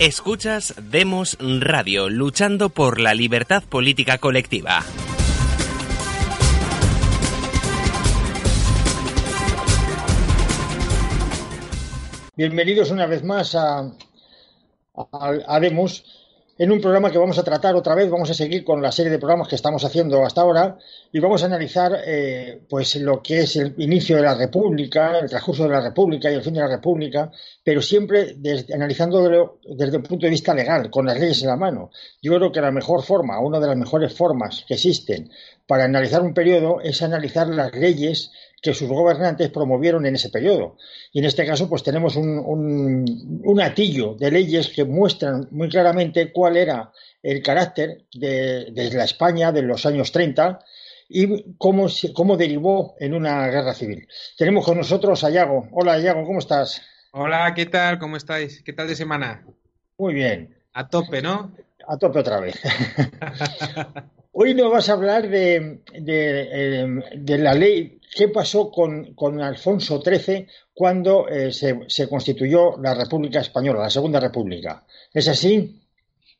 Escuchas Demos Radio, luchando por la libertad política colectiva. Bienvenidos una vez más a, a, Demos en un programa que vamos a tratar otra vez, vamos a seguir con la serie de programas que estamos haciendo hasta ahora y vamos a analizar eh, pues lo que es el inicio de la República, el transcurso de la República y el fin de la República, pero siempre desde, desde el punto de vista legal, con las leyes en la mano. Yo creo que la mejor forma, una de las mejores formas que existen para analizar un periodo es analizar las leyes que sus gobernantes promovieron en ese periodo. Y en este caso, pues tenemos un, un, atillo de leyes que muestran muy claramente cuál era el carácter de, de la España de los años 30 y cómo, cómo derivó en una guerra civil. Tenemos con nosotros a Yago. Hola, Yago, ¿cómo estás? Hola, ¿qué tal? ¿Cómo estáis? ¿Qué tal de semana? Muy bien. A tope, ¿no? A tope otra vez. Hoy nos vas a hablar de, de, la ley, qué pasó con, con Alfonso XIII cuando eh, se, se, constituyó la República Española, la Segunda República. ¿Es así?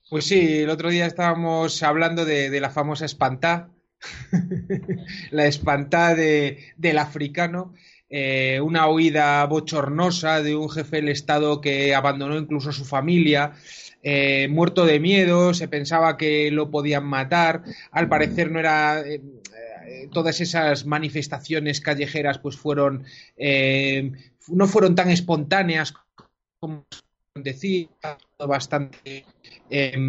Pues sí, el otro día estábamos hablando de, la famosa espantá, la espantá del africano. Eh, una huida bochornosa de un jefe del Estado que abandonó incluso a su familia, eh, muerto de miedo, se pensaba que lo podían matar, al parecer no era... Eh, todas esas manifestaciones callejeras pues fueron no fueron tan espontáneas como decía bastante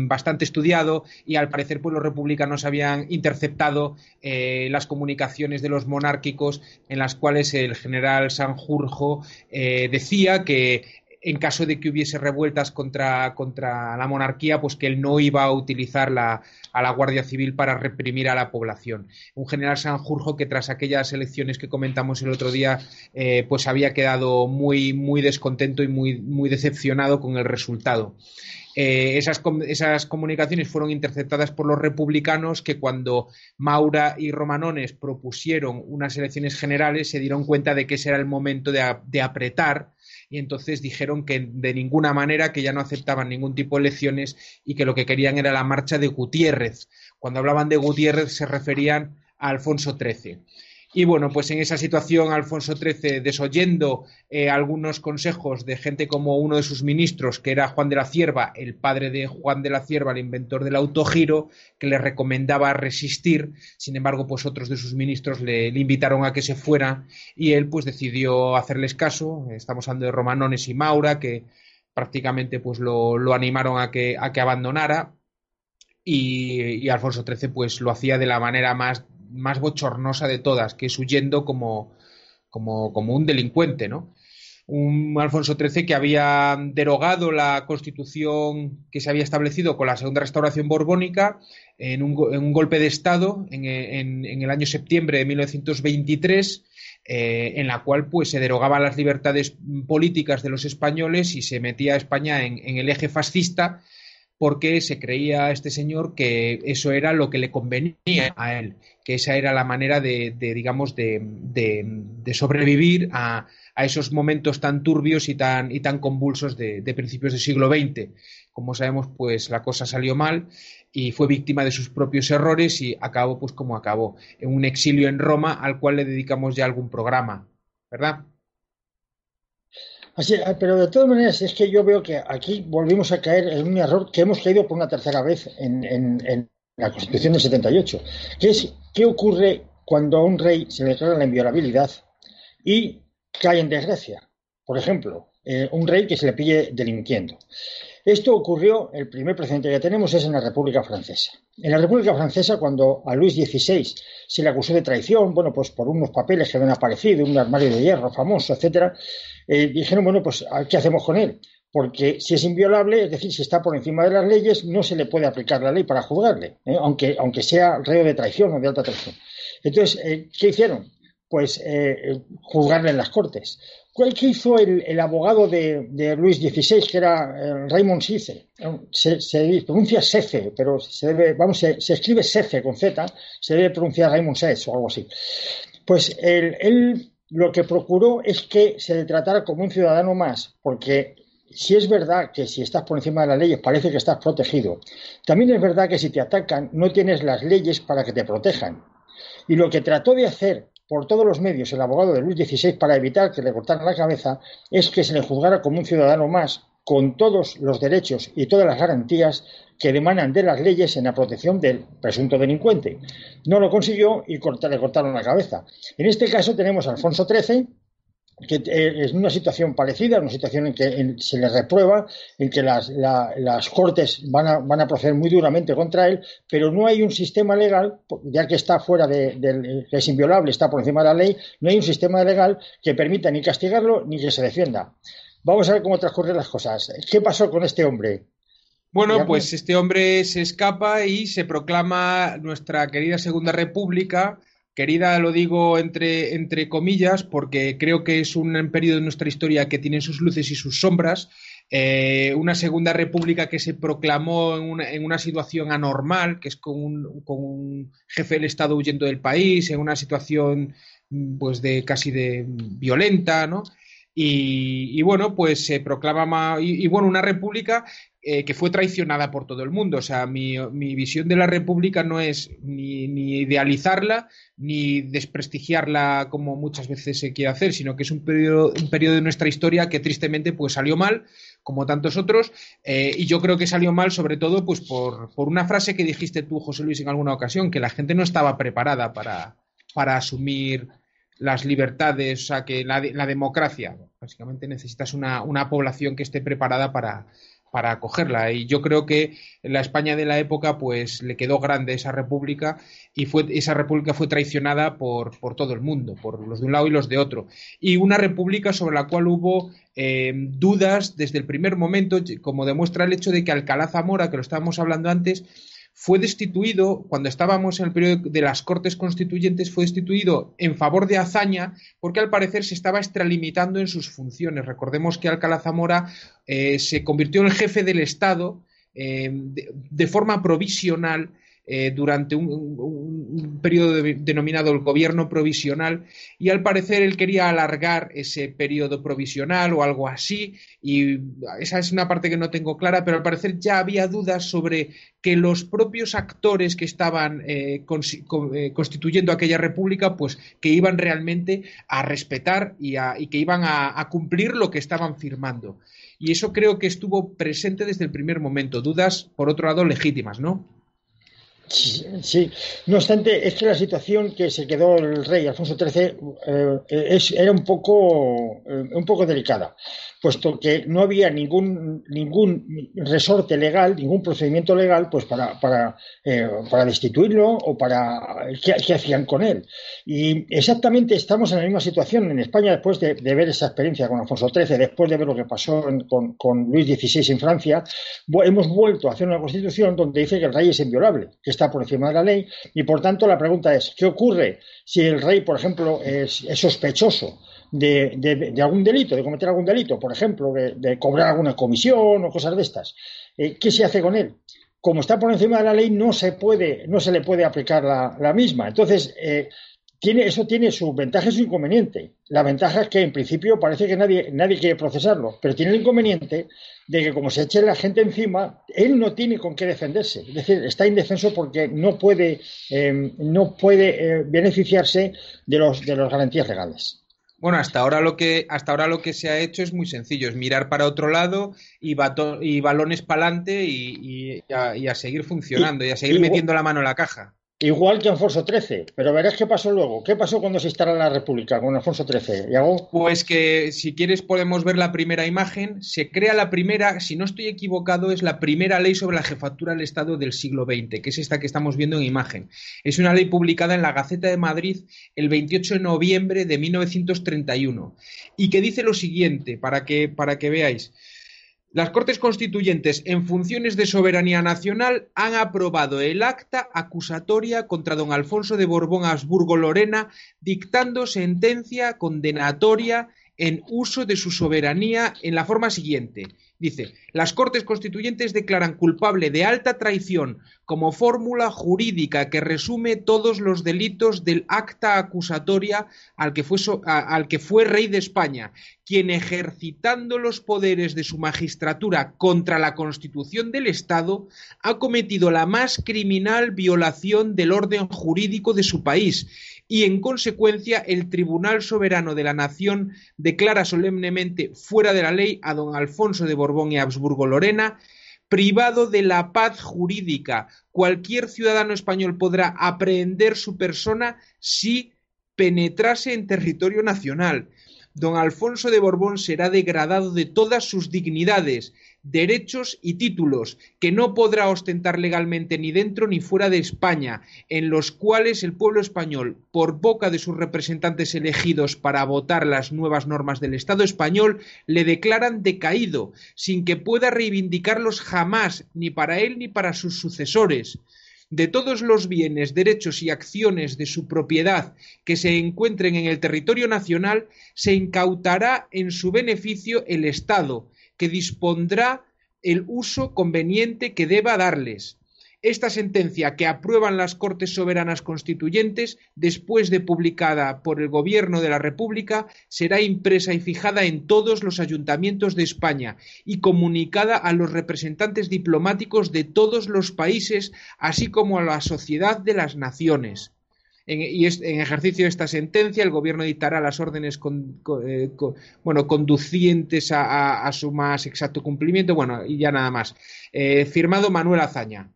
bastante estudiado y al parecer pues los republicanos habían interceptado las comunicaciones de los monárquicos en las cuales el general Sanjurjo decía que en caso de que hubiese revueltas contra, contra la monarquía, pues que él no iba a utilizar a la Guardia Civil para reprimir a la población. Un general Sanjurjo que tras aquellas elecciones que comentamos el otro día, eh, pues había quedado muy, muy descontento y muy, muy decepcionado con el resultado. Eh, esas, comunicaciones fueron interceptadas por los republicanos que cuando Maura y Romanones propusieron unas elecciones generales se dieron cuenta de que ese era el momento de apretar y entonces dijeron que de ninguna manera que ya no aceptaban ningún tipo de elecciones y que lo que querían era la marcha de Gutiérrez. Cuando hablaban de Gutiérrez se referían a Alfonso XIII. Y bueno, pues en esa situación Alfonso XIII, desoyendo eh, algunos consejos de gente como uno de sus ministros, que era Juan de la Cierva, el padre de Juan de la Cierva, el inventor del autogiro, que le recomendaba resistir, sin embargo, pues otros de sus ministros le, invitaron a que se fuera y él pues decidió hacerles caso. Estamos hablando de Romanones y Maura, que prácticamente pues lo, animaron a que, a que abandonara. Y, y, Alfonso XIII pues lo hacía de la manera más más bochornosa de todas, que es huyendo como, como, como un delincuente, ¿no? un Alfonso XIII que había derogado la constitución que se había establecido con la segunda restauración borbónica en un, golpe de Estado en, el año septiembre de 1923, eh, en la cual pues, se derogaban las libertades políticas de los españoles y se metía a España en, el eje fascista porque se creía este señor que eso era lo que le convenía a él, que esa era la manera de, digamos, de, sobrevivir a, esos momentos tan turbios y tan, y tan convulsos de, principios del siglo XX. Como sabemos, pues la cosa salió mal y fue víctima de sus propios errores y acabó pues como acabó, en un exilio en Roma al cual le dedicamos ya algún programa, ¿verdad? Así, ah, pero de todas maneras es que yo veo que aquí volvimos a caer en un error que hemos caído por una tercera vez en, la Constitución del 78, que es qué ocurre cuando a un rey se le declara la inviolabilidad y cae en desgracia. Por ejemplo, eh, un rey que se le pille delinquiendo. Esto ocurrió, el primer precedente que tenemos es en la República Francesa. En la República Francesa, cuando a Luis XVI se le acusó de traición, bueno, pues por unos papeles que habían aparecido, un armario de hierro famoso, etcétera, eh, dijeron, bueno, pues ¿qué hacemos con él? Porque si es inviolable, es decir, si está por encima de las leyes, no se le puede aplicar la ley para juzgarle, ¿eh? aunque, aunque sea reo de traición o de alta traición. Entonces, eh, ¿qué hicieron? Pues juzgarle en las cortes. ¿Cuál hizo el, abogado de, Luis XVI, que era Raymond Sice? Se, pronuncia Sefe, pero se debe, vamos, se, escribe Sefe con Z, se debe pronunciar Raymond Sefe o algo así. Pues él, lo que procuró es que se le tratara como un ciudadano más, porque si es verdad que si estás por encima de las leyes parece que estás protegido, también es verdad que si te atacan no tienes las leyes para que te protejan. Y lo que trató de hacer por todos los medios el abogado de Luis XVI para evitar que le cortaran la cabeza es que se le juzgara como un ciudadano más, con todos los derechos y todas las garantías que demanan de las leyes en la protección del presunto delincuente. No lo consiguió y le cortaron la cabeza. En este caso tenemos a Alfonso XIII, que eh, es una situación parecida, una situación en que se le reprueba, en que las, cortes van a, proceder muy duramente contra él, pero no hay un sistema legal, ya que está fuera de, que es inviolable, está por encima de la ley, no hay un sistema legal que permita ni castigarlo ni que se defienda. Vamos a ver cómo transcurren las cosas. ¿Qué pasó con este hombre? Bueno, pues este hombre se escapa y se proclama nuestra querida Segunda República Querida, lo digo entre, entre comillas, porque creo que es un periodo de nuestra historia que tiene sus luces y sus sombras. Eh, una segunda república que se proclamó en una, en una situación anormal, que es con un, con un, jefe del Estado huyendo del país, en una situación pues de casi de violenta, ¿no? Y, bueno, pues se proclama y, bueno, una república eh, que fue traicionada por todo el mundo. O sea, mi, visión de la república no es ni, idealizarla ni desprestigiarla como muchas veces se quiere hacer, sino que es un periodo, un periodo de nuestra historia que tristemente pues salió mal, como tantos otros, eh, y yo creo que salió mal sobre todo pues por, por una frase que dijiste tú, José Luis, en alguna ocasión, que la gente no estaba preparada para, para asumir las libertades, o sea, que la, la democracia, básicamente necesitas una, una, población que esté preparada para, para acogerla. Y yo creo que la España de la época, pues le quedó grande esa república y fue, esa república fue traicionada por, por todo el mundo, por los de un lado y los de otro. Y una república sobre la cual hubo eh, dudas desde el primer momento, como demuestra el hecho de que Alcalá Zamora, que lo estábamos hablando antes, fue destituido, cuando estábamos en el periodo de las Cortes Constituyentes, fue destituido en favor de Azaña, porque al parecer se estaba extralimitando en sus funciones. Recordemos que Alcalá Zamora eh, se convirtió en el jefe del Estado eh, de, forma provisional eh, durante un, periodo denominado el gobierno provisional y al parecer él quería alargar ese periodo provisional o algo así y esa es una parte que no tengo clara pero al parecer ya había dudas sobre que los propios actores que estaban eh, eh, constituyendo aquella república pues que iban realmente a respetar y, que iban a cumplir lo que estaban firmando y eso creo que estuvo presente desde el primer momento dudas por otro lado legítimas ¿no? Sí, no obstante, es que la situación que se quedó el rey Alfonso XIII eh, era un poco, eh, un poco delicada puesto que no había ningún, ningún resorte legal, ningún procedimiento legal, pues para, para, eh, para destituirlo o para ¿qué, hacían con él. Y exactamente estamos en la misma situación en España después de, ver esa experiencia con Alfonso XIII, después de ver lo que pasó con, con, Luis XVI en Francia, hemos vuelto a hacer una constitución donde dice que el rey es inviolable, que está por encima de la ley, y por tanto la pregunta es, ¿qué ocurre si el rey, por ejemplo, es sospechoso? De, algún delito, de cometer algún delito, por ejemplo, de, cobrar alguna comisión o cosas de estas. Eh, ¿Qué se hace con él? Como está por encima de la ley, no se puede, no se le puede aplicar la, misma. Entonces, eh, tiene, eso tiene su ventaja y su inconveniente. La ventaja es que en principio parece que nadie, nadie quiere procesarlo, pero tiene el inconveniente de que como se eche la gente encima, él no tiene con qué defenderse. Es decir, está indefenso porque no puede, eh, no puede beneficiarse de, los, de las garantías legales. Bueno, hasta ahora lo que hasta ahora lo que se ha hecho es muy sencillo, es mirar para otro lado y, y balones para adelante y, a, seguir funcionando y, a seguir metiendo la mano en la caja. Igual que Alfonso XIII, pero verás qué pasó luego. ¿Qué pasó cuando se instala la República con Alfonso XIII? Pues que si quieres podemos ver la primera imagen. Se crea la primera, si no estoy equivocado, es la primera ley sobre la jefatura del Estado del siglo XX, que es esta que estamos viendo en imagen. Es una ley publicada en la Gaceta de Madrid el 28 de noviembre de 1931 y que dice lo siguiente, para que, para que veáis. Las Cortes Constituyentes, en funciones de soberanía nacional, han aprobado el acta acusatoria contra don Alfonso de Borbón Habsburgo Lorena, dictando sentencia condenatoria en uso de su soberanía en la forma siguiente. Dice, las Cortes Constituyentes declaran culpable de alta traición como fórmula jurídica que resume todos los delitos del acta acusatoria al que fue, al que fue rey de España, quien ejercitando los poderes de su magistratura contra la Constitución del Estado ha cometido la más criminal violación del orden jurídico de su país y en consecuencia el Tribunal Soberano de la Nación declara solemnemente fuera de la ley a don Alfonso de Borbón y Habsburgo Lorena, privado de la paz jurídica. Cualquier ciudadano español podrá aprehender su persona si penetrase en territorio nacional don Alfonso de Borbón será degradado de todas sus dignidades, derechos y títulos, que no podrá ostentar legalmente ni dentro ni fuera de España, en los cuales el pueblo español, por boca de sus representantes elegidos para votar las nuevas normas del Estado español, le declaran decaído, sin que pueda reivindicarlos jamás, ni para él ni para sus sucesores. De todos los bienes, derechos y acciones de su propiedad que se encuentren en el territorio nacional, se incautará en su beneficio el Estado, que dispondrá el uso conveniente que deba darles. Esta sentencia que aprueban las Cortes Soberanas Constituyentes, después de publicada por el Gobierno de la República, será impresa y fijada en todos los ayuntamientos de España y comunicada a los representantes diplomáticos de todos los países, así como a la sociedad de las naciones. Y en ejercicio de esta sentencia, el Gobierno dictará las órdenes eh, bueno, conducientes a, su más exacto cumplimiento. Bueno, y ya nada más. Eh, firmado Manuel Azaña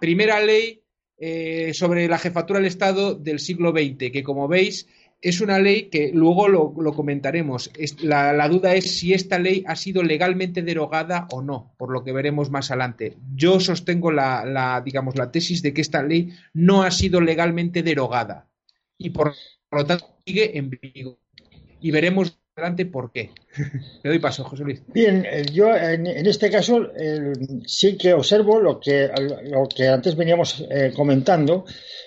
primera ley eh, sobre la jefatura del Estado del siglo XX, que como veis es una ley que luego lo, comentaremos. la, duda es si esta ley ha sido legalmente derogada o no, por lo que veremos más adelante. Yo sostengo la, digamos, la tesis de que esta ley no ha sido legalmente derogada y por lo tanto sigue en vigor. Y veremos adelante por qué. Le doy paso, José Luis. Bien, eh, yo en, este caso sí que observo lo que, lo que antes veníamos eh, comentando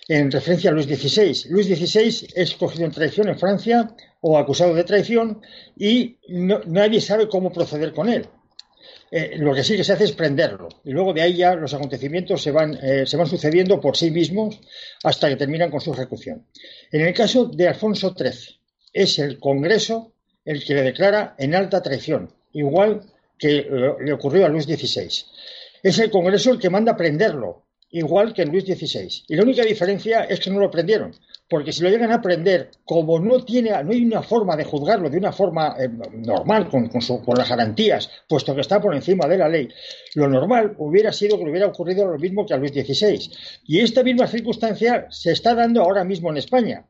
en referencia a Luis XVI. Luis XVI es cogido en traición en Francia o acusado de traición y nadie sabe cómo proceder con él. Eh, lo que sí que se hace es prenderlo. Y luego de ahí ya los acontecimientos se van, se van sucediendo por sí mismos hasta que terminan con su ejecución. En el caso de Alfonso XIII, es el Congreso el que le declara en alta traición, igual que le ocurrió a Luis XVI. Es el Congreso el que manda prenderlo, igual que en Luis XVI. Y la única diferencia es que no lo prendieron, porque si lo llegan a prender, como no tiene, no hay una forma de juzgarlo de una forma eh, normal, con, con, las garantías, puesto que está por encima de la ley, lo normal hubiera sido que le hubiera ocurrido lo mismo que a Luis XVI. Y esta misma circunstancia se está dando ahora mismo en España.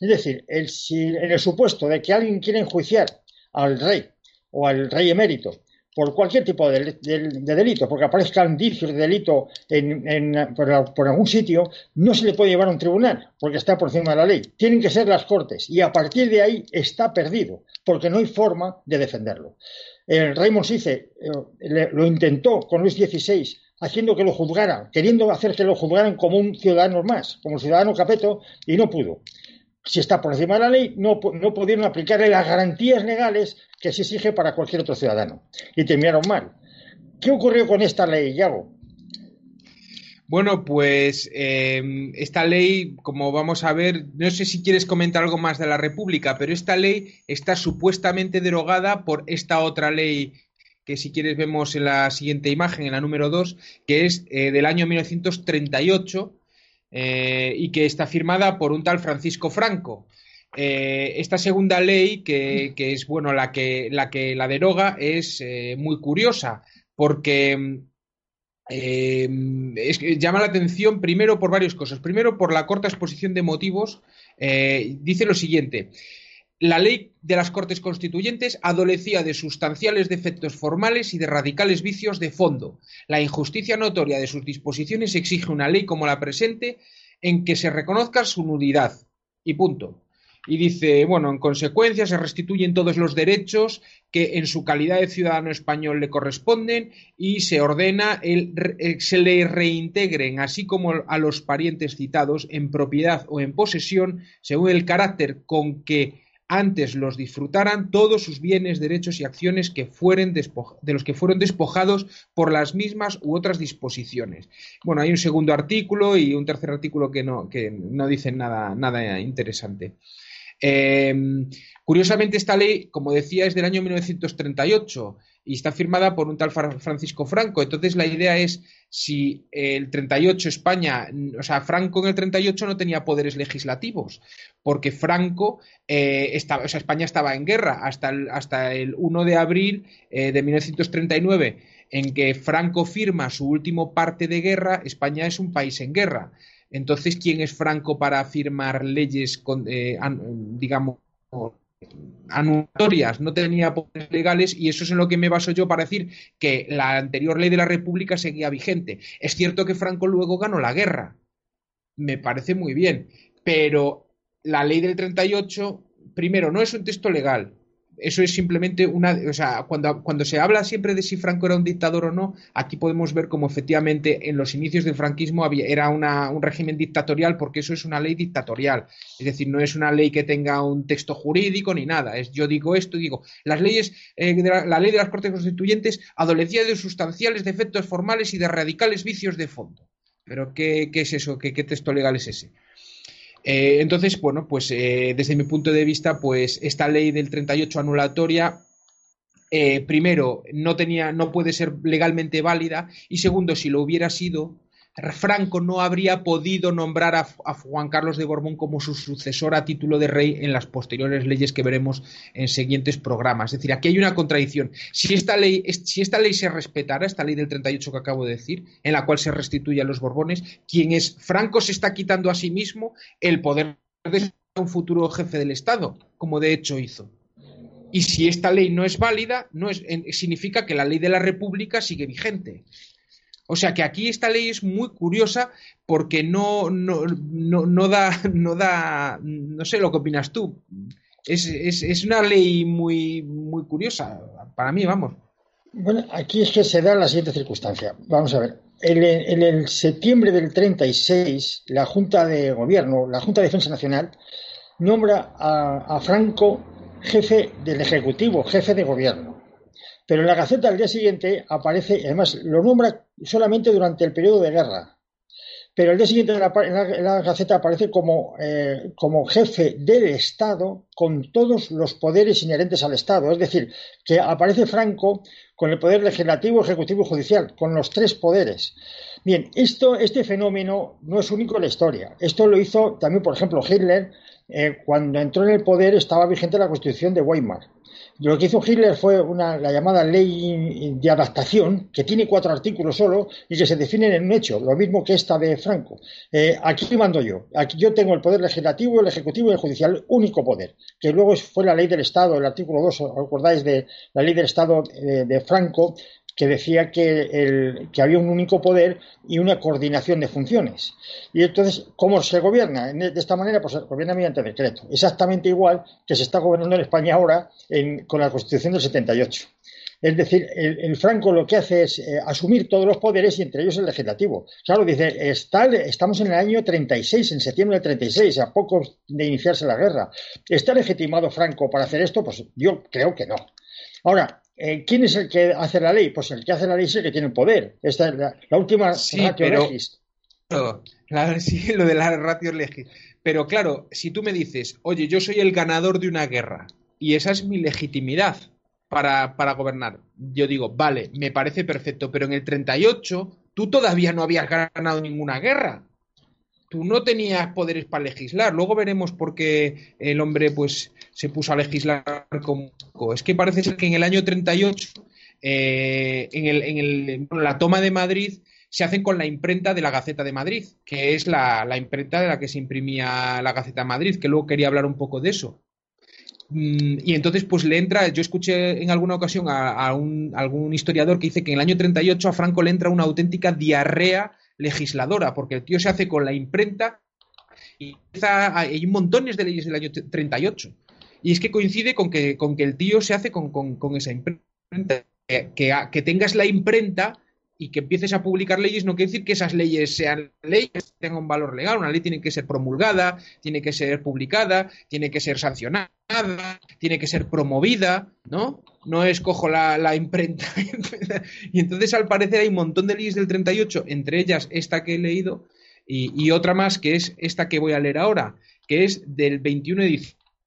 Es decir, si, en el supuesto de que alguien quiera enjuiciar al rey o al rey emérito por cualquier tipo de, delito, porque aparezca indicios de delito en, por, algún sitio, no se le puede llevar a un tribunal, porque está por encima de la ley. Tienen que ser las cortes, y a partir de ahí está perdido, porque no hay forma de defenderlo. El rey Monsice eh, lo intentó con Luis XVI, haciendo que lo juzgaran, queriendo hacer que lo juzgaran como un ciudadano más, como ciudadano capeto, y no pudo si está por encima de la ley, no, no pudieron aplicarle las garantías legales que se exige para cualquier otro ciudadano. Y terminaron mal. ¿Qué ocurrió con esta ley, Yago? Bueno, pues em, esta ley, como vamos a ver, no sé si quieres comentar algo más de la República, pero esta ley está supuestamente derogada por esta otra ley que si quieres vemos en la siguiente imagen, en la número 2, que es eh, del año 1938 eh, y que está firmada por un tal Francisco Franco. Eh, esta segunda ley, que, es bueno la que la, deroga, es eh, muy curiosa, porque llama la atención primero por varias cosas. Primero, por la corta exposición de motivos, dice lo siguiente. La ley de las Cortes Constituyentes adolecía de sustanciales defectos formales y de radicales vicios de fondo. La injusticia notoria de sus disposiciones exige una ley como la presente en que se reconozca su nulidad. Y punto. Y dice, bueno, en consecuencia se restituyen todos los derechos que en su calidad de ciudadano español le corresponden y se ordena el, eh, se le reintegren, así como a los parientes citados, en propiedad o en posesión, según el carácter con que antes los disfrutaran todos sus bienes, derechos y acciones que fueren de los que fueron despojados por las mismas u otras disposiciones. Bueno, hay un segundo artículo y un tercer artículo que no, que no dicen nada, nada interesante. Eh, curiosamente, esta ley, como decía, es del año 1938 y está firmada por un tal Francisco Franco. Entonces, la idea es si el 38 España, o sea, Franco en el 38 no tenía poderes legislativos, porque Franco, eh, estaba, o sea, España estaba en guerra hasta el, hasta el 1 de abril eh, de 1939, en que Franco firma su último parte de guerra, España es un país en guerra. Entonces, ¿quién es Franco para firmar leyes, eh, digamos, anulatorias, no tenía poderes legales y eso es en lo que me baso yo para decir que la anterior ley de la República seguía vigente. Es cierto que Franco luego ganó la guerra, me parece muy bien, pero la ley del 38, primero, no es un texto legal, eso es simplemente una. O sea, cuando, cuando se habla siempre de si Franco era un dictador o no, aquí podemos ver cómo efectivamente en los inicios del franquismo había, era una, un régimen dictatorial, porque eso es una ley dictatorial. Es decir, no es una ley que tenga un texto jurídico ni nada. Es yo digo esto y digo, las leyes, eh, la, ley de las Cortes Constituyentes adolecía de sustanciales defectos formales y de radicales vicios de fondo. Pero, ¿qué, qué es eso? ¿Qué, ¿Qué texto legal es ese? Eh, entonces, bueno, pues eh, desde mi punto de vista, pues esta ley del 38 anulatoria, eh, primero, no tenía, no puede ser legalmente válida, y segundo, si lo hubiera sido, Franco no habría podido nombrar a, Juan Carlos de Borbón como su sucesor a título de rey en las posteriores leyes que veremos en siguientes programas. Es decir, aquí hay una contradicción. Si esta ley, si esta ley se respetara, esta ley del 38 que acabo de decir, en la cual se restituye a los Borbones, quien es Franco se está quitando a sí mismo el poder de ser un futuro jefe del Estado, como de hecho hizo. Y si esta ley no es válida, no es, significa que la ley de la República sigue vigente. O sea que aquí esta ley es muy curiosa porque no, no, no, da, no da, no sé lo que opinas tú. Es, es, una ley muy, muy curiosa, para mí, vamos. Bueno, aquí es que se da la siguiente circunstancia. Vamos a ver. En, el septiembre del 36, la Junta de Gobierno, la Junta de Defensa Nacional, nombra a Franco jefe del Ejecutivo, jefe de Gobierno. Pero en la Gaceta al día siguiente aparece, además lo nombra solamente durante el periodo de guerra, pero al día siguiente en la, Gaceta aparece como, eh, como jefe del Estado con todos los poderes inherentes al Estado. Es decir, que aparece Franco con el poder legislativo, ejecutivo y judicial, con los tres poderes. Bien, esto, este fenómeno no es único en la historia. Esto lo hizo también, por ejemplo, Hitler. Eh, cuando entró en el poder estaba vigente la Constitución de Weimar. Lo que hizo Hitler fue una, la llamada ley de adaptación, que tiene cuatro artículos solo y que se definen en un hecho, lo mismo que esta de Franco. Eh, aquí mando yo. Aquí yo tengo el poder legislativo, el ejecutivo y el judicial, único poder, que luego fue la ley del Estado, el artículo 2, ¿os acordáis de la ley del Estado eh, de Franco? Que decía que, había un único poder y una coordinación de funciones. Y entonces, ¿cómo se gobierna? De esta manera, pues se gobierna mediante decreto. Exactamente igual que se está gobernando en España ahora con la Constitución del 78. Es decir, el, Franco lo que hace es eh, asumir todos los poderes y entre ellos el legislativo. Claro, dice, está, estamos en el año 36, en septiembre del 36, a poco de iniciarse la guerra. ¿Está legitimado Franco para hacer esto? Pues yo creo que no. Ahora, ¿quién es el que hace la ley? Pues el que hace la ley es el que tiene el poder. Esta es la, última ratio legis. sí, lo de la ratio legis. Pero claro, si tú me dices, oye, yo soy el ganador de una guerra y esa es mi legitimidad para, para gobernar, yo digo, vale, me parece perfecto, pero en el 38 tú todavía no habías ganado ninguna guerra tú no tenías poderes para legislar. Luego veremos por qué el hombre pues se puso a legislar como es que parece ser que en el año 38 eh, en, el, en el, la toma de Madrid se hacen con la imprenta de la Gaceta de Madrid, que es la, imprenta de la que se imprimía la Gaceta de Madrid, que luego quería hablar un poco de eso. Mm, y entonces, pues le entra, yo escuché en alguna ocasión a, un, algún historiador que dice que en el año 38 a Franco le entra una auténtica diarrea legisladora, porque el tío se hace con la imprenta y hay montones de leyes del año 38. Y es que coincide con que, con que el tío se hace con, esa imprenta. Que, tengas la imprenta y que empieces a publicar leyes no quiere decir que esas leyes sean leyes, tengan un valor legal. Una ley tiene que ser promulgada, tiene que ser publicada, tiene que ser sancionada, tiene que ser promovida, ¿no? No escojo la, la imprenta. y entonces, al parecer, hay un montón de leyes del 38, entre ellas esta que he leído, y otra más que es esta que voy a leer ahora, que es del 21 de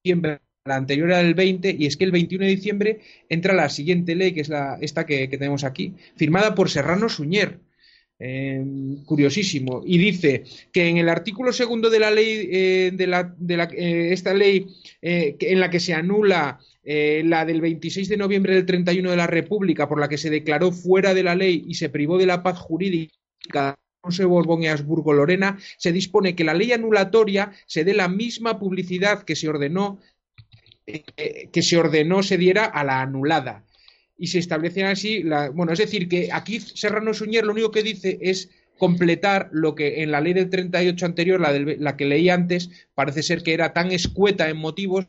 diciembre la anterior era del 20, y es que el 21 de diciembre entra la siguiente ley, que es la, esta que, tenemos aquí, firmada por Serrano Suñer. Em, curiosísimo. Y dice que en el artículo segundo de la ley, eh, de, la, de la, eh, esta ley eh, en la que se anula la del 26 de noviembre del 31 de la República, por la que se declaró fuera de la ley y se privó de la paz jurídica de Borbón y Habsburgo Lorena, se dispone que la ley anulatoria se dé la misma publicidad que se ordenó eh, que se ordenó se diera a la anulada. Y se establecían así, la, bueno, es decir, que aquí Serrano Suñer lo único que dice es completar lo que en la ley del 38 anterior, la, la que leí antes, parece ser que era tan escueta en motivos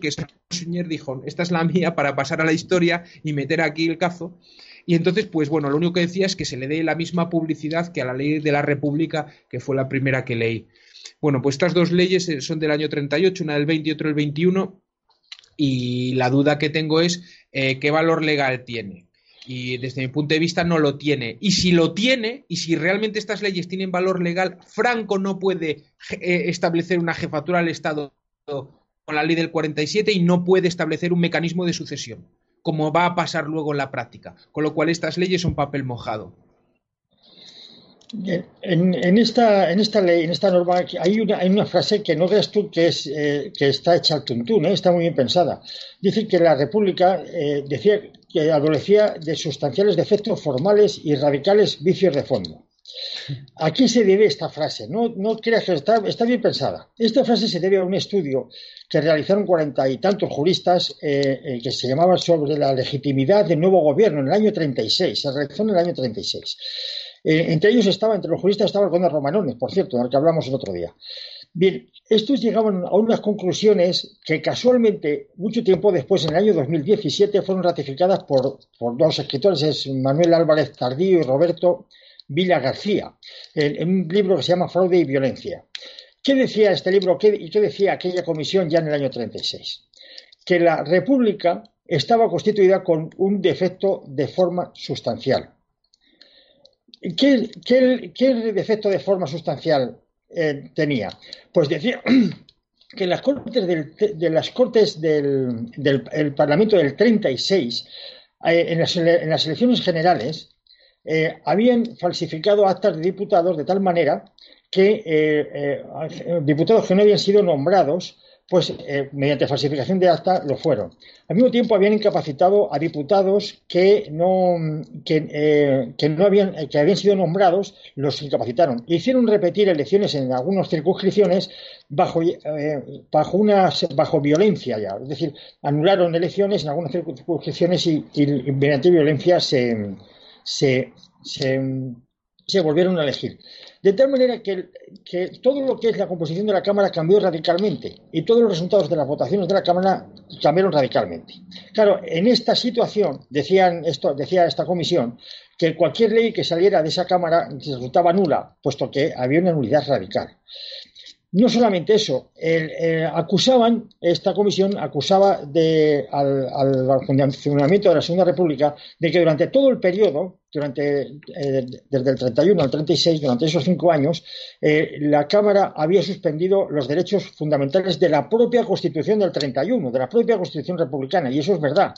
que Serrano Suñer dijo, esta es la mía para pasar a la historia y meter aquí el cazo. Y entonces, pues bueno, lo único que decía es que se le dé la misma publicidad que a la ley de la República, que fue la primera que leí. Bueno, pues estas dos leyes son del año 38, una del 20 y otra del 21, y la duda que tengo es eh, qué valor legal tiene. Y desde mi punto de vista no lo tiene. Y si lo tiene, y si realmente estas leyes tienen valor legal, Franco no puede eh, establecer una jefatura del Estado con la ley del 47 y no puede establecer un mecanismo de sucesión, como va a pasar luego en la práctica. Con lo cual estas leyes son papel mojado. En, esta, en esta ley, en esta norma, hay una, hay una frase que no creas tú que, es, eh, que está hecha al tuntún, ¿eh? está muy bien pensada. Dice que la República eh, decía que adolecía de sustanciales defectos formales y radicales vicios de fondo. Aquí se debe esta frase, no, no creas que está, está, bien pensada. Esta frase se debe a un estudio que realizaron cuarenta y tantos juristas que se llamaba sobre la legitimidad del nuevo gobierno en el año 36, se realizó en el año 36. Eh, entre ellos estaba, entre los juristas estaba el conde Romanone, por cierto, del que hablamos el otro día. Bien, estos llegaban a unas conclusiones que casualmente, mucho tiempo después, en el año 2017, fueron ratificadas por, dos escritores, es Manuel Álvarez Tardío y Roberto Villa García, en, un libro que se llama Fraude y Violencia. ¿Qué decía este libro y qué decía aquella comisión ya en el año 36? Que la República estaba constituida con un defecto de forma sustancial. ¿Qué, defecto de forma sustancial eh, tenía? Pues decía que las cortes del, de las cortes del, Parlamento del 36, eh, en, las, en, las, elecciones generales, eh, habían falsificado actas de diputados de tal manera que diputados que no habían sido nombrados pues eh, mediante falsificación de acta lo fueron. Al mismo tiempo habían incapacitado a diputados que no, que, eh, no habían, que habían sido nombrados, los incapacitaron. Hicieron repetir elecciones en algunas circunscripciones bajo, eh, bajo, bajo violencia ya. Es decir, anularon elecciones en algunas circunscripciones y, mediante violencia se, se, se volvieron a elegir. De tal manera que, todo lo que es la composición de la Cámara cambió radicalmente y todos los resultados de las votaciones de la Cámara cambiaron radicalmente. Claro, en esta situación, decían esto, decía esta comisión, que cualquier ley que saliera de esa Cámara resultaba nula, puesto que había una nulidad radical. No solamente eso, eh, acusaban, esta comisión acusaba de, al, funcionamiento de la Segunda República de que durante todo el periodo, durante, eh, desde el 31 al 36, durante esos cinco años, eh, la Cámara había suspendido los derechos fundamentales de la propia Constitución del 31, de la propia Constitución republicana, y eso es verdad.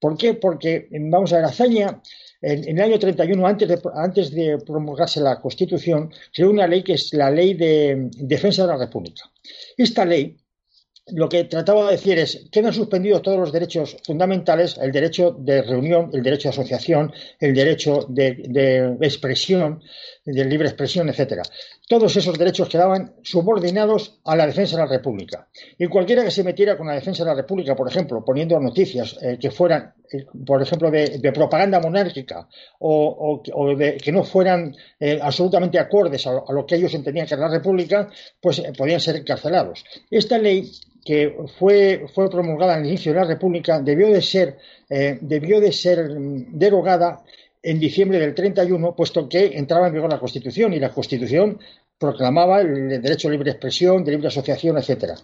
¿Por qué? Porque, vamos a ver, Azaña en, el año 31, antes de, antes de promulgarse la Constitución, creó una ley que es la Ley de Defensa de la República. Esta ley lo que trataba de decir es, quedan suspendidos todos los derechos fundamentales, el derecho de reunión, el derecho de asociación, el derecho de, expresión, de libre expresión, etcétera. Todos esos derechos quedaban subordinados a la defensa de la República. Y cualquiera que se metiera con la defensa de la República, por ejemplo, poniendo noticias eh, que fueran, eh, por ejemplo, de, propaganda monárquica o, de, que no fueran eh, absolutamente acordes a, lo que ellos entendían que era la República, pues podían ser encarcelados. Esta ley que fue, fue promulgada al inicio de la República debió de ser, debió de ser mm, derogada en diciembre del 31, puesto que entraba en vigor la Constitución y la Constitución proclamaba el derecho a libre expresión, de libre asociación, etcétera.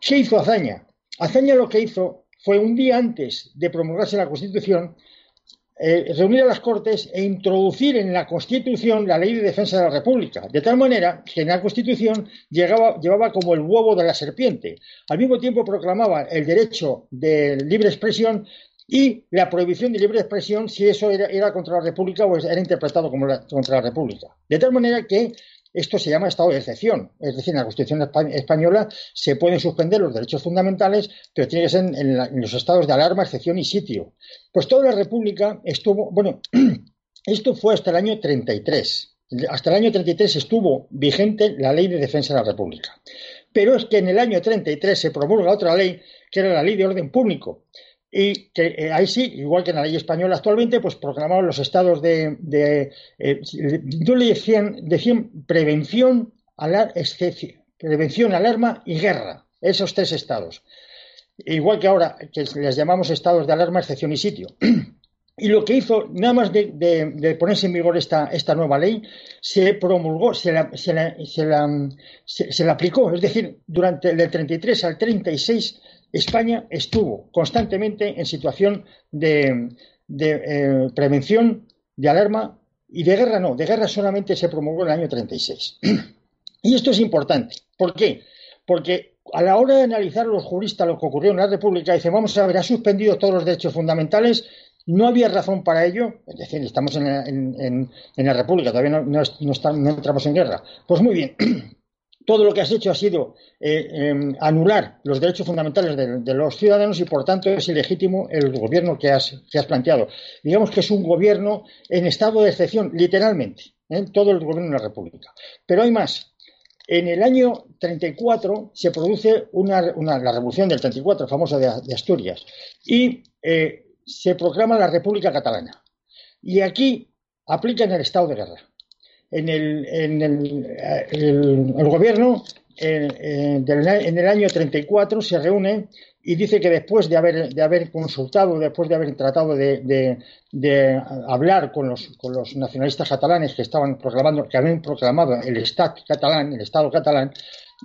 ¿Qué hizo Azaña? Azaña lo que hizo fue un día antes de promulgarse la Constitución eh, reunir a las Cortes e introducir en la Constitución la ley de defensa de la República, de tal manera que en la Constitución llevaba como el huevo de la serpiente. Al mismo tiempo proclamaba el derecho de libre expresión y la prohibición de libre expresión si eso era, contra la República o era interpretado como contra la República. De tal manera que esto se llama estado de excepción. Es decir, en la Constitución española se pueden suspender los derechos fundamentales, pero tiene que ser en, los estados de alarma, excepción y sitio. Pues toda la República estuvo, bueno, esto fue hasta el año 33. Hasta el año 33 estuvo vigente la Ley de Defensa de la República. Pero es que en el año 33 se promulga otra ley, que era la Ley de Orden Público, y que eh, ahí sí, igual que en la ley española actualmente, pues proclamaban los estados de, de eh, le decían, prevención, alar, prevención, alarma y guerra, esos tres estados. Igual que ahora, que les llamamos estados de alarma, excepción y sitio. Y lo que hizo, nada más de, ponerse en vigor esta, esta, nueva ley, se promulgó, se la, se, la, se, la, aplicó. Es decir, durante el 33 al 36 España estuvo constantemente en situación de, eh, prevención, de alarma y de guerra no, de guerra solamente se promulgó en el año 36. y esto es importante. ¿Por qué? Porque a la hora de analizar los juristas lo que ocurrió en la República, dicen, vamos a ver, ha suspendido todos los derechos fundamentales, no había razón para ello, es decir, estamos en, la República, todavía no, entramos en guerra. Pues muy bien, todo lo que has hecho ha sido eh, em, anular los derechos fundamentales de, los ciudadanos y, por tanto, es ilegítimo el gobierno que has, planteado. Digamos que es un gobierno en estado de excepción, literalmente, ¿eh? todo el gobierno de la República. Pero hay más. En el año 34 se produce la revolución del 34, famosa de, de Asturias, y eh, se proclama la República Catalana. Y aquí aplican el estado de guerra en el, en el, gobierno en el año 34 se reúne y dice que después de haber, de consultado, después de haber tratado de, de, hablar con los, nacionalistas catalanes que estaban proclamando, que habían proclamado el Estado catalán, el Estado catalán,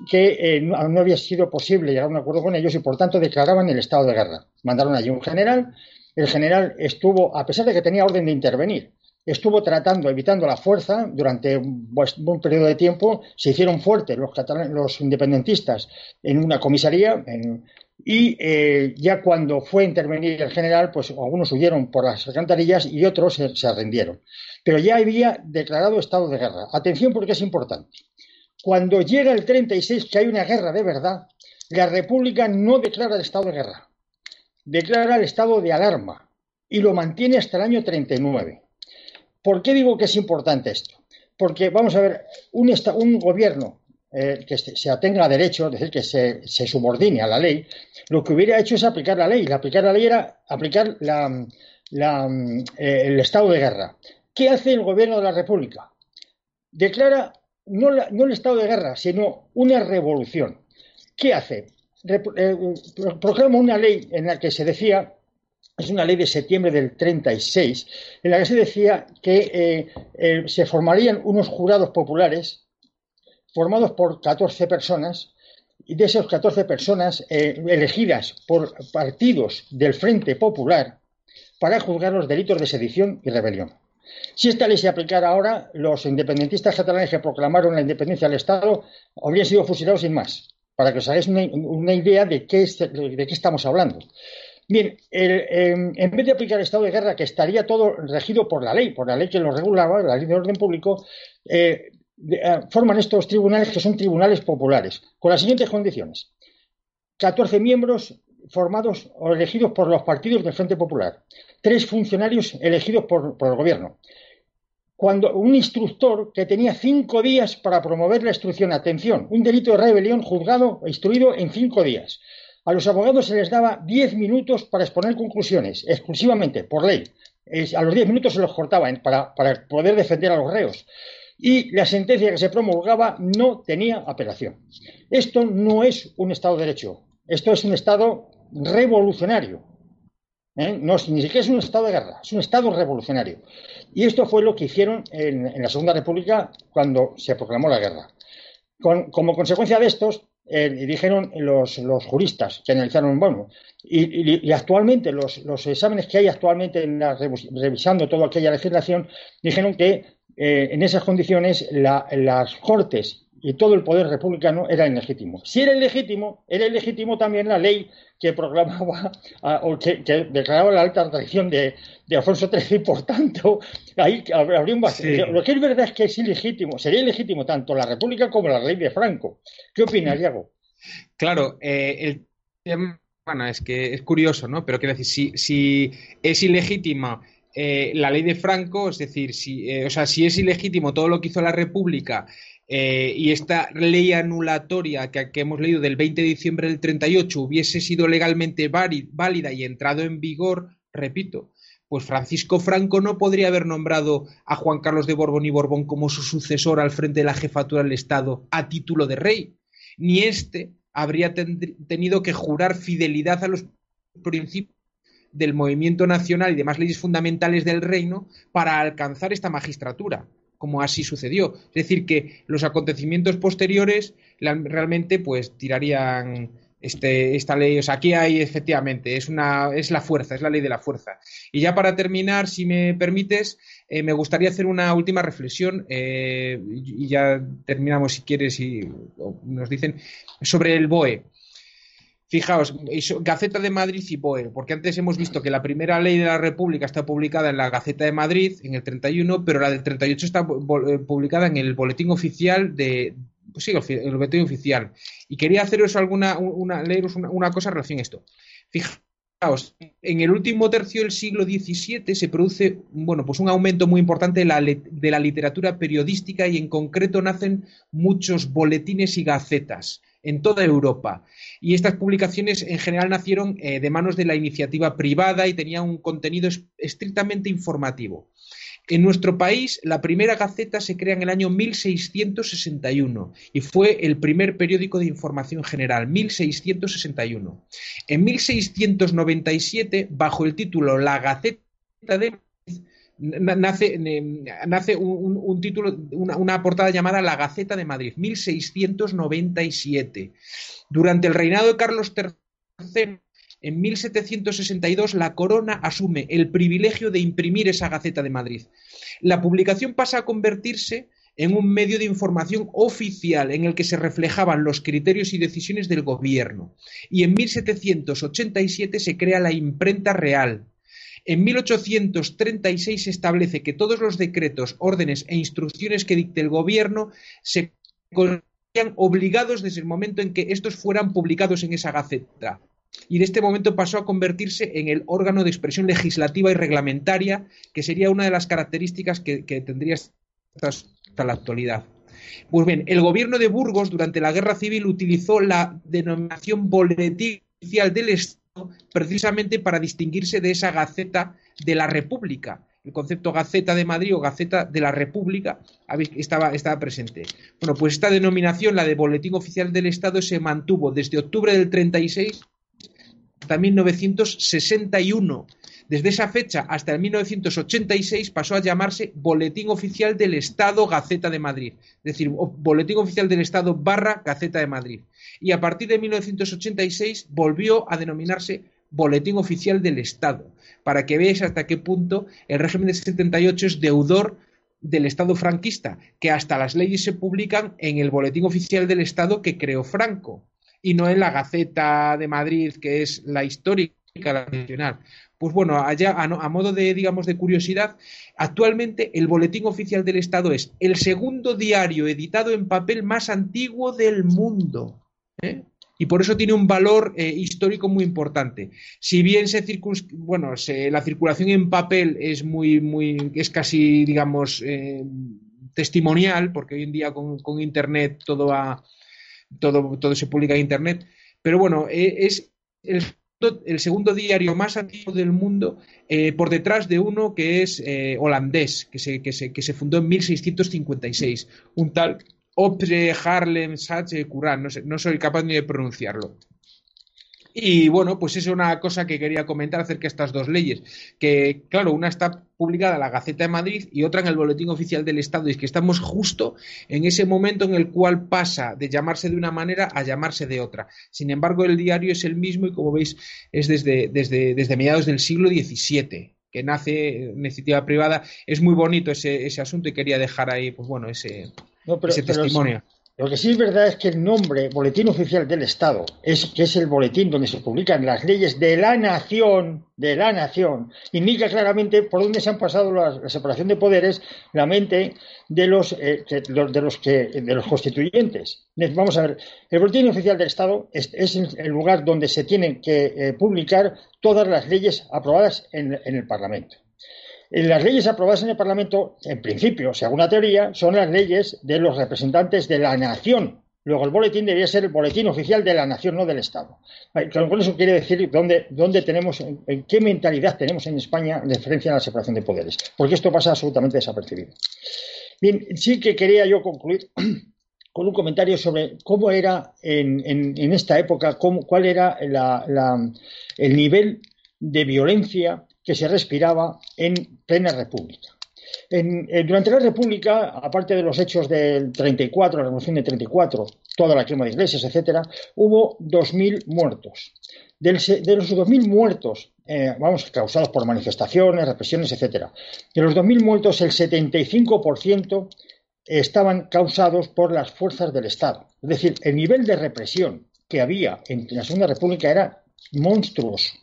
que eh, no, había sido posible llegar a un acuerdo con ellos y por tanto declaraban el estado de guerra. Mandaron allí un general, el general estuvo, a pesar de que tenía orden de intervenir, estuvo tratando, evitando la fuerza durante un, periodo de tiempo. Se hicieron fuertes los, los independentistas en una comisaría y eh, ya cuando fue a intervenir el general, pues algunos huyeron por las alcantarillas y otros se, se rindieron. Pero ya había declarado estado de guerra. Atención porque es importante. Cuando llega el 36, que hay una guerra de verdad, la República no declara el estado de guerra, declara el estado de alarma y lo mantiene hasta el año 39. ¿Por qué digo que es importante esto? Porque, vamos a ver, un, un gobierno eh, que se atenga a derecho, es decir, que se, subordine a la ley, lo que hubiera hecho es aplicar la ley. aplicar la ley era aplicar eh, el estado de guerra. ¿Qué hace el gobierno de la República? Declara no, el estado de guerra, sino una revolución. ¿Qué hace? Eh, proclama una ley en la que se decía es una ley de septiembre del 36, en la que se decía que eh, eh, se formarían unos jurados populares formados por 14 personas, y de esas 14 personas eh, elegidas por partidos del Frente Popular para juzgar los delitos de sedición y rebelión. Si esta ley se aplicara ahora, los independentistas catalanes que proclamaron la independencia del Estado habrían sido fusilados sin más, para que os hagáis una, idea de qué, de qué estamos hablando. Bien, em, en vez de aplicar el estado de guerra, que estaría todo regido por la ley, por la ley que lo regulaba, la ley de orden público, eh, eh, forman estos tribunales que son tribunales populares, con las siguientes condiciones. 14 miembros formados o elegidos por los partidos del Frente Popular, tres funcionarios elegidos por, por el gobierno. Cuando un instructor que tenía cinco días para promover la instrucción, atención, un delito de rebelión juzgado e instruido en cinco días a los abogados se les daba diez minutos para exponer conclusiones, exclusivamente, por ley. a los diez minutos se los cortaban para, poder defender a los reos. Y la sentencia que se promulgaba no tenía apelación. Esto no es un Estado de Derecho. Esto es un Estado revolucionario. ¿eh? No, ni siquiera es un estado de guerra, es un estado revolucionario. Y esto fue lo que hicieron en, la Segunda República cuando se proclamó la guerra. como consecuencia de estos, eh, dijeron los, juristas que analizaron, bueno, y, actualmente los, exámenes que hay actualmente revisando toda aquella legislación, dijeron que eh, en esas condiciones las cortes y todo el poder republicano era ilegítimo. Si era ilegítimo, era ilegítimo también la ley que proclamaba o que, declaraba la alta traición de, Alfonso XIII y por tanto ahí habría un vacío. Lo que es verdad es que es ilegítimo, sería ilegítimo tanto la República como la ley de Franco. ¿Qué opinas, Diego? Claro, eh, el tema bueno, es que es curioso, ¿no? Pero quiero decir, si, si es ilegítima eh, la ley de Franco, es decir, si, eh, o sea, si es ilegítimo todo lo que hizo la República eh, y esta ley anulatoria que, hemos leído del 20 de diciembre del 38 hubiese sido legalmente válida y entrado en vigor, repito, pues Francisco Franco no podría haber nombrado a Juan Carlos de Borbón y Borbón como su sucesor al frente de la jefatura del Estado a título de rey, ni éste habría tenido que jurar fidelidad a los principios del movimiento nacional y demás leyes fundamentales del reino para alcanzar esta magistratura como así sucedió. Es decir, que los acontecimientos posteriores realmente pues tirarían este, esta ley. O sea, aquí hay efectivamente, es, una, es la fuerza, es la ley de la fuerza. Y ya para terminar, si me permites, eh, me gustaría hacer una última reflexión eh, y ya terminamos si quieres y nos dicen sobre el BOE. Fijaos, Gaceta de Madrid y BOE, porque antes hemos visto que la primera ley de la República está publicada en la Gaceta de Madrid, en el 31, pero la del 38 está eh, publicada en el Boletín Oficial de. Pues sí, el Boletín Oficial. Y quería haceros alguna, una, leeros una, cosa en relación a esto. Fijaos, en el último tercio del siglo XVII se produce bueno, pues un aumento muy importante de la, de la literatura periodística y en concreto nacen muchos boletines y gacetas en toda Europa. Y estas publicaciones en general nacieron eh, de manos de la iniciativa privada y tenían un contenido estrictamente informativo. En nuestro país, la primera Gaceta se crea en el año 1661 y fue el primer periódico de información general, 1661. En 1697, bajo el título La Gaceta de nace, nace un, título, una, portada llamada La Gaceta de Madrid, 1697. Durante el reinado de Carlos III, en 1762, la corona asume el privilegio de imprimir esa Gaceta de Madrid. La publicación pasa a convertirse en un medio de información oficial en el que se reflejaban los criterios y decisiones del gobierno. Y en 1787 se crea la imprenta real, en 1836 se establece que todos los decretos, órdenes e instrucciones que dicte el gobierno se consideran obligados desde el momento en que estos fueran publicados en esa gaceta. Y de este momento pasó a convertirse en el órgano de expresión legislativa y reglamentaria, que sería una de las características que, tendría hasta la actualidad. Pues bien, el gobierno de Burgos durante la guerra civil utilizó la denominación boletín oficial del Estado precisamente para distinguirse de esa Gaceta de la República. El concepto Gaceta de Madrid o Gaceta de la República estaba, estaba presente. Bueno, pues esta denominación, la de Boletín Oficial del Estado, se mantuvo desde octubre del 36 hasta 1961. Desde esa fecha hasta el 1986 pasó a llamarse Boletín Oficial del Estado Gaceta de Madrid, es decir, Boletín Oficial del Estado barra Gaceta de Madrid. Y a partir de 1986 volvió a denominarse Boletín Oficial del Estado, para que veáis hasta qué punto el régimen de 78 es deudor del Estado franquista, que hasta las leyes se publican en el Boletín Oficial del Estado que creó Franco y no en la Gaceta de Madrid, que es la histórica, la nacional. Pues bueno, allá a, modo de, digamos, de curiosidad, actualmente el Boletín Oficial del Estado es el segundo diario editado en papel más antiguo del mundo. ¿eh? Y por eso tiene un valor eh, histórico muy importante. Si bien se bueno, la circulación en papel es muy, muy, es casi, digamos, eh, testimonial, porque hoy en día con, Internet todo, todo, todo se publica en Internet. Pero bueno, es el el segundo diario más antiguo del mundo, eh, por detrás de uno que es eh, holandés, que se, que, se, que se, fundó en 1656, un tal Opre Harlem Sache Curran, no, no soy capaz ni de pronunciarlo. Y bueno, pues es una cosa que quería comentar acerca de estas dos leyes. Que, claro, una está publicada en la Gaceta de Madrid y otra en el Boletín Oficial del Estado. Y es que estamos justo en ese momento en el cual pasa de llamarse de una manera a llamarse de otra. Sin embargo, el diario es el mismo y, como veis, es desde, desde, desde mediados del siglo XVII que nace en iniciativa privada. Es muy bonito ese, ese asunto y quería dejar ahí, pues bueno, ese, ese testimonio. Lo que sí es verdad es que el nombre Boletín Oficial del Estado, es, que es el boletín donde se publican las leyes de la nación, de la nación, indica claramente por dónde se han pasado la, separación de poderes, la mente de los, eh, de, los que, de los constituyentes. Vamos a ver, el Boletín Oficial del Estado es, el lugar donde se tienen que eh, publicar todas las leyes aprobadas en el Parlamento. Las leyes aprobadas en el Parlamento, en principio, según la teoría, son las leyes de los representantes de la nación. Luego el boletín debería ser el boletín oficial de la nación, no del Estado. Con eso quiere decir dónde, dónde tenemos, en qué mentalidad tenemos en España en referencia a la separación de poderes, porque esto pasa absolutamente desapercibido. Bien, sí que quería yo concluir con un comentario sobre cómo era en, esta época, cuál era el nivel de violencia que se respiraba en plena república. Eh, durante la República, aparte de los hechos del 34, la Revolución del 34, toda la quema de iglesias, etcétera, hubo 2.000 muertos. de los 2.000 muertos, eh, vamos, causados por manifestaciones, represiones, etcétera, de los 2.000 muertos, el 75% estaban causados por las fuerzas del Estado. Es decir, el nivel de represión que había en la Segunda República era monstruoso.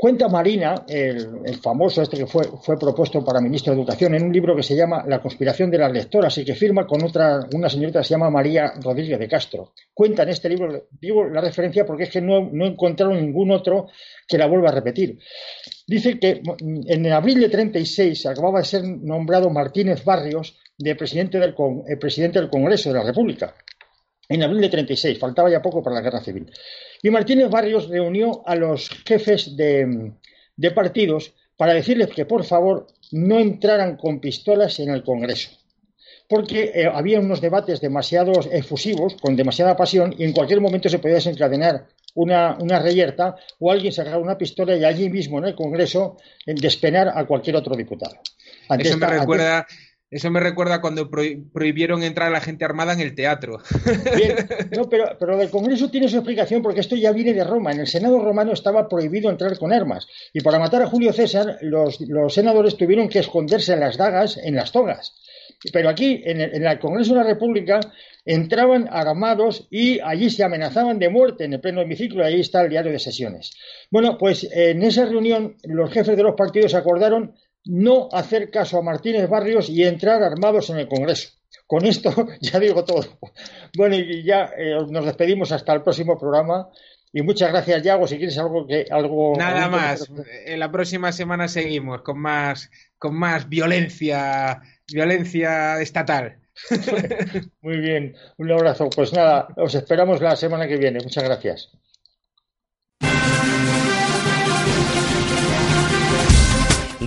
Cuenta Marina, el, famoso este que fue, fue, propuesto para ministro de Educación, en un libro que se llama La conspiración de las lectoras y que firma con otra, una señorita que se llama María Rodríguez de Castro. Cuenta en este libro, digo la referencia porque es que no, no encontraron ningún otro que la vuelva a repetir. Dice que en abril de 36 acababa de ser nombrado Martínez Barrios de presidente del, presidente del Congreso de la República. En abril de 36, faltaba ya poco para la guerra civil. Y Martínez Barrios reunió a los jefes de, partidos para decirles que por favor no entraran con pistolas en el Congreso porque eh, había unos debates demasiado efusivos, con demasiada pasión, y en cualquier momento se podía desencadenar una, una reyerta o alguien sacar una pistola y allí mismo en el Congreso despenar a cualquier otro diputado. Eso me recuerda, eso me recuerda cuando prohibieron entrar a la gente armada en el teatro. Bien, no, pero, pero el Congreso tiene su explicación porque esto ya viene de Roma. En el Senado romano estaba prohibido entrar con armas. Y para matar a Julio César, los, senadores tuvieron que esconderse en las dagas, en las togas. Pero aquí, en el, en el, Congreso de la República, entraban armados y allí se amenazaban de muerte en el pleno hemiciclo. Ahí está el diario de sesiones. Bueno, pues en esa reunión, los jefes de los partidos acordaron no hacer caso a Martínez Barrios y entrar armados en el Congreso. Con esto ya digo todo. Bueno, y ya eh, nos despedimos hasta el próximo programa. Y muchas gracias, Yago. Si quieres algo que algo. Nada más. En la próxima semana seguimos con más, con más violencia, violencia estatal. Muy bien, un abrazo. Pues nada, os esperamos la semana que viene. Muchas gracias.